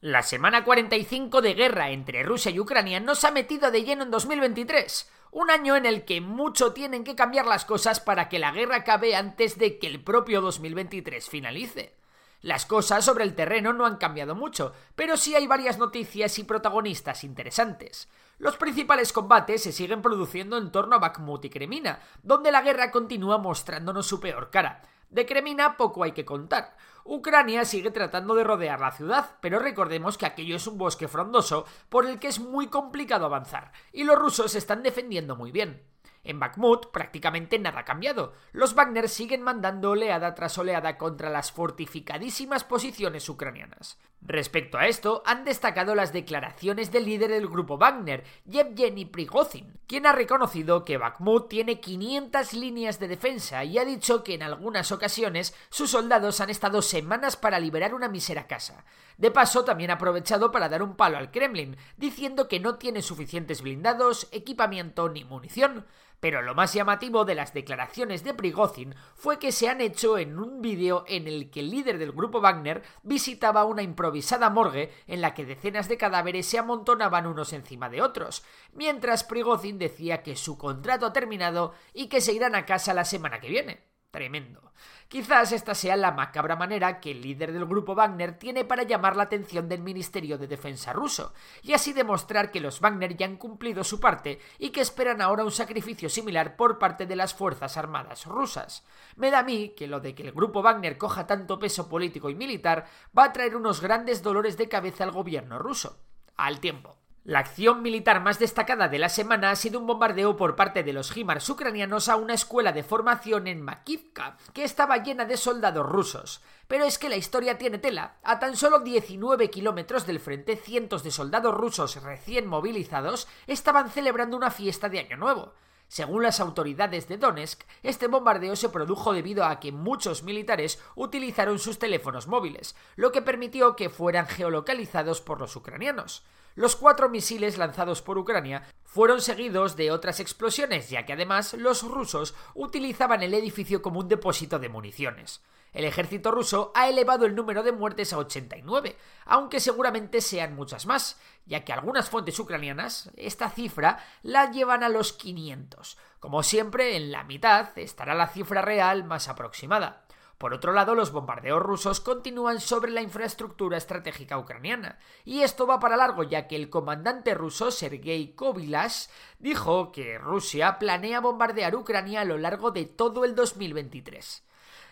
La semana 45 de guerra entre Rusia y Ucrania nos ha metido de lleno en 2023, un año en el que mucho tienen que cambiar las cosas para que la guerra acabe antes de que el propio 2023 finalice. Las cosas sobre el terreno no han cambiado mucho, pero sí hay varias noticias y protagonistas interesantes. Los principales combates se siguen produciendo en torno a Bakhmut y Kremina, donde la guerra continúa mostrándonos su peor cara. De Kremina poco hay que contar. Ucrania sigue tratando de rodear la ciudad, pero recordemos que aquello es un bosque frondoso por el que es muy complicado avanzar, y los rusos se están defendiendo muy bien. En Bakhmut prácticamente nada ha cambiado. Los Wagner siguen mandando oleada tras oleada contra las fortificadísimas posiciones ucranianas. Respecto a esto, han destacado las declaraciones del líder del grupo Wagner, Yevgeny Prigozhin, quien ha reconocido que Bakhmut tiene 500 líneas de defensa y ha dicho que en algunas ocasiones sus soldados han estado semanas para liberar una mísera casa. De paso, también ha aprovechado para dar un palo al Kremlin, diciendo que no tiene suficientes blindados, equipamiento ni munición. Pero lo más llamativo de las declaraciones de Prigozhin fue que se han hecho en un vídeo en el que el líder del grupo Wagner visitaba una improvisada morgue en la que decenas de cadáveres se amontonaban unos encima de otros, mientras Prigozhin decía que su contrato ha terminado y que se irán a casa la semana que viene. Tremendo. Quizás esta sea la macabra manera que el líder del grupo Wagner tiene para llamar la atención del Ministerio de Defensa ruso, y así demostrar que los Wagner ya han cumplido su parte y que esperan ahora un sacrificio similar por parte de las Fuerzas Armadas rusas. Me da a mí que lo de que el grupo Wagner coja tanto peso político y militar va a traer unos grandes dolores de cabeza al gobierno ruso. Al tiempo. La acción militar más destacada de la semana ha sido un bombardeo por parte de los HIMARS ucranianos a una escuela de formación en Makivka, que estaba llena de soldados rusos. Pero es que la historia tiene tela. A tan solo 19 kilómetros del frente, cientos de soldados rusos recién movilizados estaban celebrando una fiesta de Año Nuevo. Según las autoridades de Donetsk, este bombardeo se produjo debido a que muchos militares utilizaron sus teléfonos móviles, lo que permitió que fueran geolocalizados por los ucranianos. Los cuatro misiles lanzados por Ucrania fueron seguidos de otras explosiones, ya que además los rusos utilizaban el edificio como un depósito de municiones. El ejército ruso ha elevado el número de muertes a 89, aunque seguramente sean muchas más, ya que algunas fuentes ucranianas esta cifra la llevan a los 500. Como siempre, en la mitad estará la cifra real más aproximada. Por otro lado, los bombardeos rusos continúan sobre la infraestructura estratégica ucraniana, y esto va para largo ya que el comandante ruso Sergei Kovilash dijo que Rusia planea bombardear Ucrania a lo largo de todo el 2023.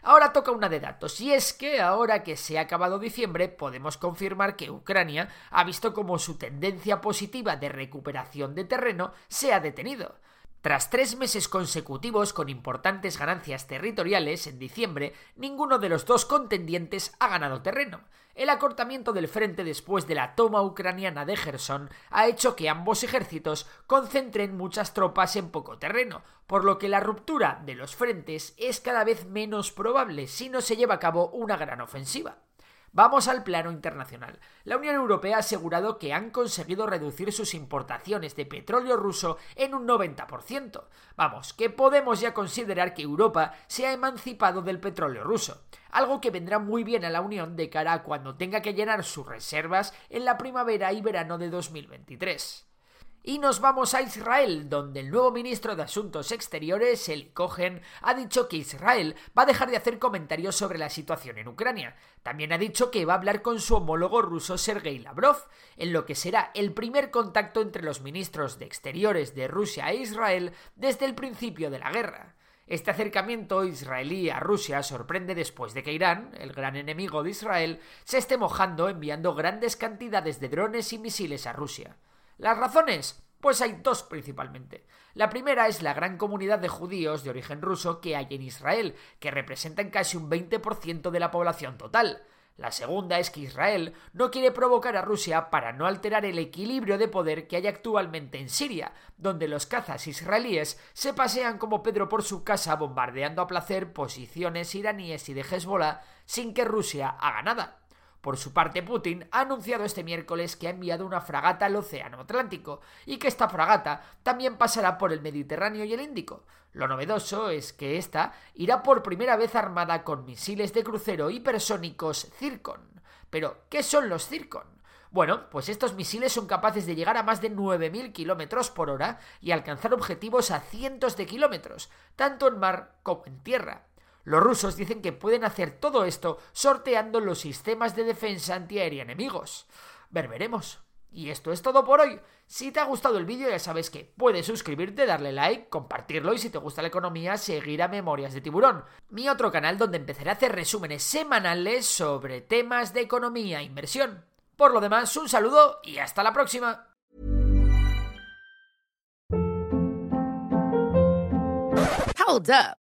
Ahora toca una de datos, y es que ahora que se ha acabado diciembre podemos confirmar que Ucrania ha visto como su tendencia positiva de recuperación de terreno se ha detenido. Tras tres meses consecutivos con importantes ganancias territoriales, en diciembre ninguno de los dos contendientes ha ganado terreno. El acortamiento del frente después de la toma ucraniana de Gerson ha hecho que ambos ejércitos concentren muchas tropas en poco terreno, por lo que la ruptura de los frentes es cada vez menos probable si no se lleva a cabo una gran ofensiva. Vamos al plano internacional. La Unión Europea ha asegurado que han conseguido reducir sus importaciones de petróleo ruso en un 90%. Vamos, que podemos ya considerar que Europa se ha emancipado del petróleo ruso, algo que vendrá muy bien a la Unión de cara a cuando tenga que llenar sus reservas en la primavera y verano de 2023. Y nos vamos a Israel, donde el nuevo ministro de Asuntos Exteriores, Eli Cohen, ha dicho que Israel va a dejar de hacer comentarios sobre la situación en Ucrania. También ha dicho que va a hablar con su homólogo ruso Sergei Lavrov, en lo que será el primer contacto entre los ministros de Exteriores de Rusia e Israel desde el principio de la guerra. Este acercamiento israelí a Rusia sorprende después de que Irán, el gran enemigo de Israel, se esté mojando enviando grandes cantidades de drones y misiles a Rusia. ¿Las razones? Pues hay dos principalmente. La primera es la gran comunidad de judíos de origen ruso que hay en Israel, que representan casi un 20% de la población total. La segunda es que Israel no quiere provocar a Rusia para no alterar el equilibrio de poder que hay actualmente en Siria, donde los cazas israelíes se pasean como Pedro por su casa bombardeando a placer posiciones iraníes y de Hezbollah sin que Rusia haga nada. Por su parte, Putin ha anunciado este miércoles que ha enviado una fragata al Océano Atlántico y que esta fragata también pasará por el Mediterráneo y el Índico. Lo novedoso es que esta irá por primera vez armada con misiles de crucero hipersónicos Zircon. Pero, ¿qué son los Zircon? Bueno, pues estos misiles son capaces de llegar a más de 9.000 kilómetros por hora y alcanzar objetivos a cientos de kilómetros, tanto en mar como en tierra. Los rusos dicen que pueden hacer todo esto sorteando los sistemas de defensa antiaérea enemigos. Ver, veremos. Y esto es todo por hoy. Si te ha gustado el vídeo ya sabes que puedes suscribirte, darle like, compartirlo y si te gusta la economía seguir a Memorias de Tiburón, mi otro canal donde empezaré a hacer resúmenes semanales sobre temas de economía e inversión. Por lo demás, un saludo y hasta la próxima. Hold up.